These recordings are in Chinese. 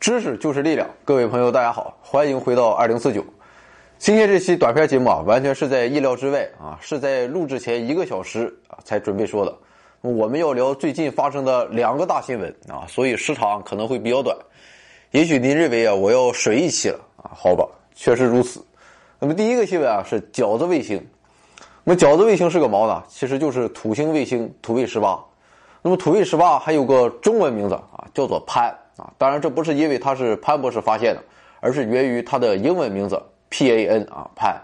知识就是力量，各位朋友，大家好，欢迎回到二零四九。今天这期短片节目啊，完全是在意料之外啊，是在录制前一个小时啊才准备说的。我们要聊最近发生的两个大新闻啊，所以时长可能会比较短。也许您认为啊，我要水一期了啊，好吧，确实如此。那么第一个新闻啊是饺子卫星。那么饺子卫星是个毛呢？其实就是土星卫星土卫十八。那么土卫十八还有个中文名字啊，叫做潘啊。当然，这不是因为它是潘博士发现的，而是源于它的英文名字 P A N 啊潘。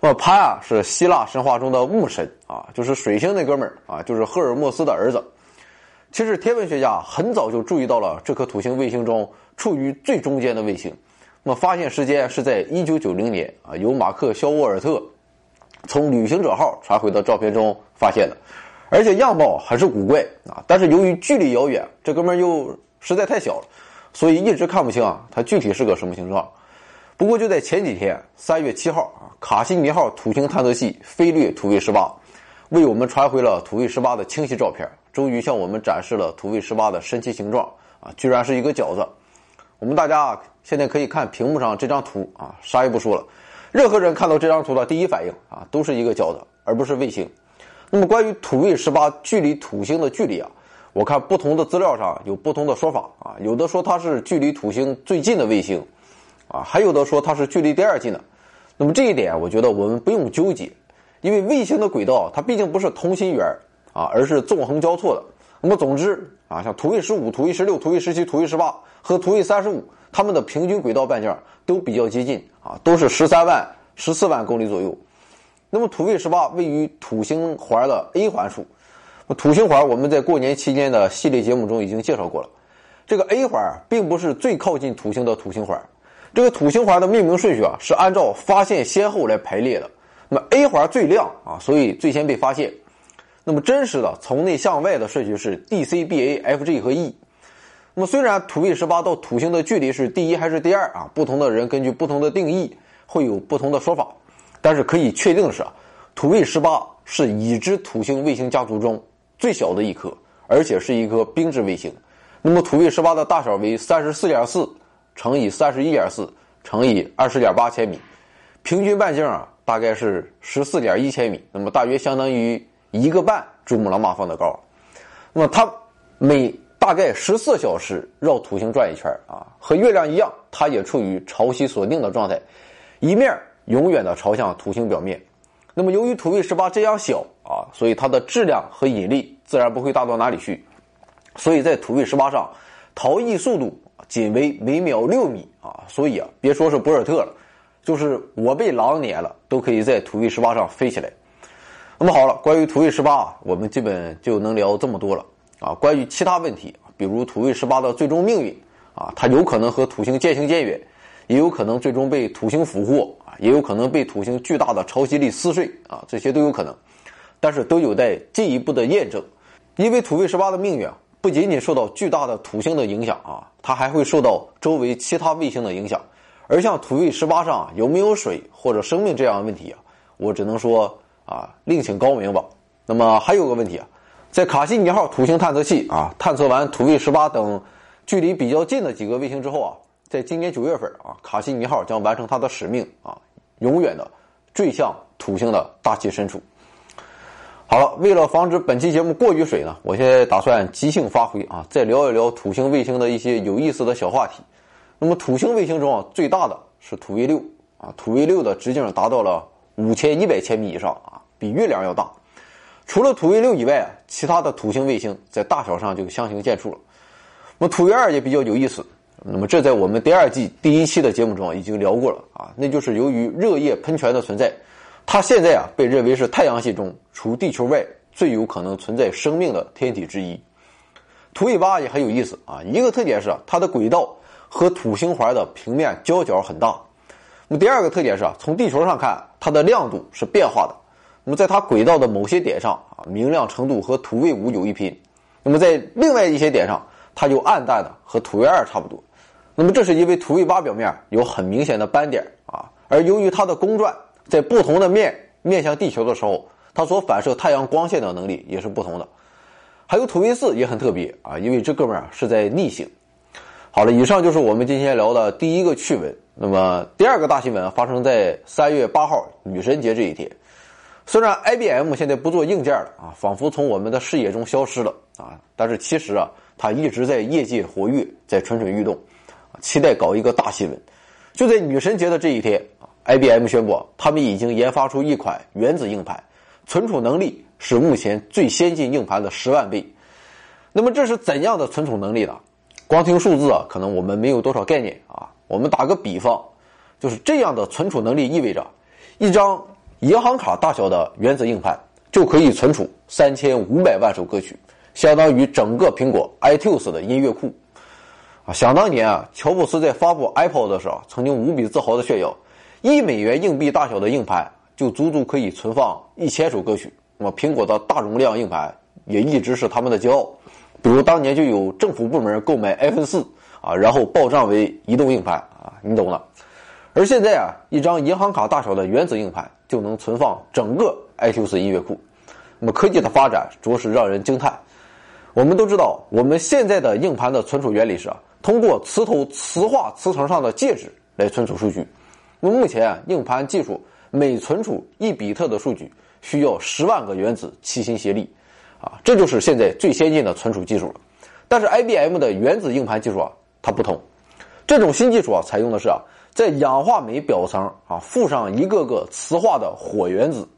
那么潘啊是希腊神话中的木神啊，就是水星那哥们儿啊，就是赫尔墨斯的儿子。其实天文学家很早就注意到了这颗土星卫星中处于最中间的卫星。那么发现时间是在一九九零年啊，由马克肖沃尔特从旅行者号传回的照片中发现的。而且样貌很是古怪啊，但是由于距离遥远，这哥们儿又实在太小了，所以一直看不清啊，它具体是个什么形状。不过就在前几天，三月七号啊，卡西尼号土星探测器飞掠土卫十八，为我们传回了土卫十八的清晰照片，终于向我们展示了土卫十八的神奇形状啊，居然是一个饺子。我们大家啊现在可以看屏幕上这张图啊，啥也不说了，任何人看到这张图的第一反应啊，都是一个饺子，而不是卫星。那么关于土卫十八距离土星的距离啊，我看不同的资料上有不同的说法啊，有的说它是距离土星最近的卫星，啊，还有的说它是距离第二近的。那么这一点，我觉得我们不用纠结，因为卫星的轨道它毕竟不是同心圆啊，而是纵横交错的。那么总之啊，像土卫十五、土卫十六、土卫十七、土卫十八和土卫三十五，它们的平均轨道半径都比较接近啊，都是十三万、十四万公里左右。那么土卫十八位于土星环的 A 环处，土星环我们在过年期间的系列节目中已经介绍过了。这个 A 环并不是最靠近土星的土星环，这个土星环的命名顺序啊是按照发现先后来排列的。那么 A 环最亮啊，所以最先被发现。那么真实的从内向外的顺序是 D、C、B、A、F、G 和 E。那么虽然土卫十八到土星的距离是第一还是第二啊，不同的人根据不同的定义会有不同的说法。但是可以确定的是，土卫十八是已知土星卫星家族中最小的一颗，而且是一颗冰质卫星。那么土卫十八的大小为三十四点四乘以三十一点四乘以二十点八千米，平均半径啊大概是十四点一千米，那么大约相当于一个半珠穆朗玛峰的高。那么它每大概十四小时绕土星转一圈啊，和月亮一样，它也处于潮汐锁定的状态，一面。永远的朝向土星表面，那么由于土卫十八这样小啊，所以它的质量和引力自然不会大到哪里去，所以在土卫十八上，逃逸速度仅为每秒六米啊，所以啊，别说是博尔特了，就是我被狼撵了，都可以在土卫十八上飞起来。那么好了，关于土卫十八，我们基本就能聊这么多了啊。关于其他问题，比如土卫十八的最终命运啊，它有可能和土星渐行渐远，也有可能最终被土星俘获。也有可能被土星巨大的潮汐力撕碎啊，这些都有可能，但是都有待进一步的验证。因为土卫十八的命运啊，不仅仅受到巨大的土星的影响啊，它还会受到周围其他卫星的影响。而像土卫十八上有没有水或者生命这样的问题啊，我只能说啊，另请高明吧。那么还有个问题啊，在卡西尼号土星探测器啊探测完土卫十八等距离比较近的几个卫星之后啊，在今年九月份啊，卡西尼号将完成它的使命啊。永远的坠向土星的大气深处。好了，为了防止本期节目过于水呢，我现在打算即兴发挥啊，再聊一聊土星卫星的一些有意思的小话题。那么土星卫星中啊，最大的是土卫六啊，土卫六的直径达到了五千一百千米以上啊，比月亮要大。除了土卫六以外啊，其他的土星卫星在大小上就相形见绌了。那么土卫二也比较有意思。那么这在我们第二季第一期的节目中已经聊过了啊，那就是由于热液喷泉的存在，它现在啊被认为是太阳系中除地球外最有可能存在生命的天体之一。土卫八也很有意思啊，一个特点是它的轨道和土星环的平面交角很大。那么第二个特点是啊，从地球上看它的亮度是变化的。那么在它轨道的某些点上啊，明亮程度和土卫五有一拼。那么在另外一些点上，它就暗淡的和土卫二差不多。那么这是因为土卫八表面有很明显的斑点啊，而由于它的公转在不同的面面向地球的时候，它所反射太阳光线的能力也是不同的。还有土卫四也很特别啊，因为这哥们儿是在逆行。好了，以上就是我们今天聊的第一个趣闻。那么第二个大新闻发生在三月八号女神节这一天。虽然 IBM 现在不做硬件了啊，仿佛从我们的视野中消失了啊，但是其实啊，它一直在业界活跃，在蠢蠢欲动，期待搞一个大新闻。就在女神节的这一天，IBM 宣布他们已经研发出一款原子硬盘，存储能力是目前最先进硬盘的十万倍。那么这是怎样的存储能力呢？光听数字啊，可能我们没有多少概念啊。我们打个比方，就是这样的存储能力意味着一张。银行卡大小的原子硬盘就可以存储三千五百万首歌曲，相当于整个苹果 iTunes 的音乐库。啊，想当年啊，乔布斯在发布 Apple 的时候，曾经无比自豪的炫耀，一美元硬币大小的硬盘就足足可以存放一千首歌曲。那么，苹果的大容量硬盘也一直是他们的骄傲。比如当年就有政府部门购买 iPhone 四啊，然后报账为移动硬盘啊，你懂的。而现在啊，一张银行卡大小的原子硬盘。就能存放整个 iTunes 音乐库，那么科技的发展着实让人惊叹。我们都知道，我们现在的硬盘的存储原理是啊，通过磁头磁化磁层上的介质来存储数据。那么目前啊，硬盘技术每存储一比特的数据需要十万个原子齐心协力，啊，这就是现在最先进的存储技术了。但是 IBM 的原子硬盘技术啊，它不同，这种新技术啊，采用的是啊。在氧化镁表层啊附上一个个磁化的火原子，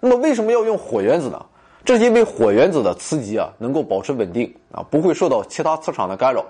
那么为什么要用火原子呢？这是因为火原子的磁极啊能够保持稳定啊，不会受到其他磁场的干扰。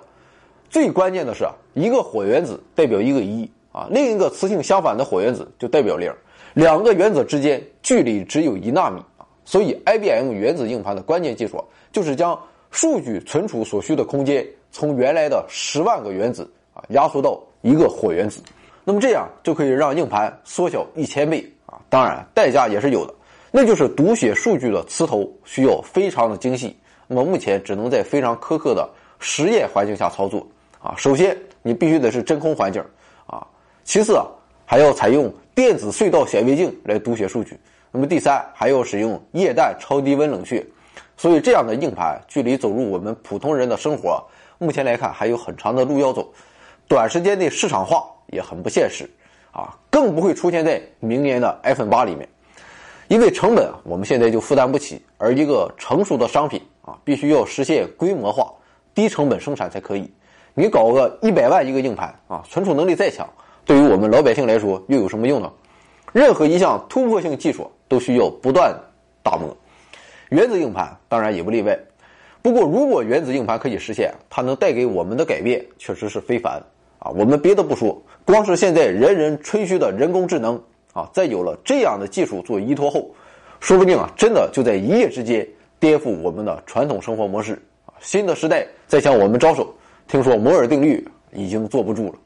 最关键的是啊，一个火原子代表一个一啊，另一个磁性相反的火原子就代表零，两个原子之间距离只有一纳米啊。所以 IBM 原子硬盘的关键技术就是将数据存储所需的空间从原来的十万个原子啊压缩到一个火原子。那么这样就可以让硬盘缩小一千倍啊！当然，代价也是有的，那就是读写数据的磁头需要非常的精细。那么目前只能在非常苛刻的实验环境下操作啊。首先，你必须得是真空环境啊；其次啊，还要采用电子隧道显微镜来读写数据。那么第三，还要使用液氮超低温冷却。所以，这样的硬盘距离走入我们普通人的生活，目前来看还有很长的路要走。短时间内市场化。也很不现实，啊，更不会出现在明年的 iPhone 八里面，因为成本我们现在就负担不起，而一个成熟的商品啊，必须要实现规模化、低成本生产才可以。你搞个一百万一个硬盘啊，存储能力再强，对于我们老百姓来说又有什么用呢？任何一项突破性技术都需要不断打磨，原子硬盘当然也不例外。不过，如果原子硬盘可以实现，它能带给我们的改变确实是非凡。啊，我们别的不说，光是现在人人吹嘘的人工智能啊，在有了这样的技术做依托后，说不定啊，真的就在一夜之间颠覆我们的传统生活模式啊，新的时代在向我们招手。听说摩尔定律已经坐不住了。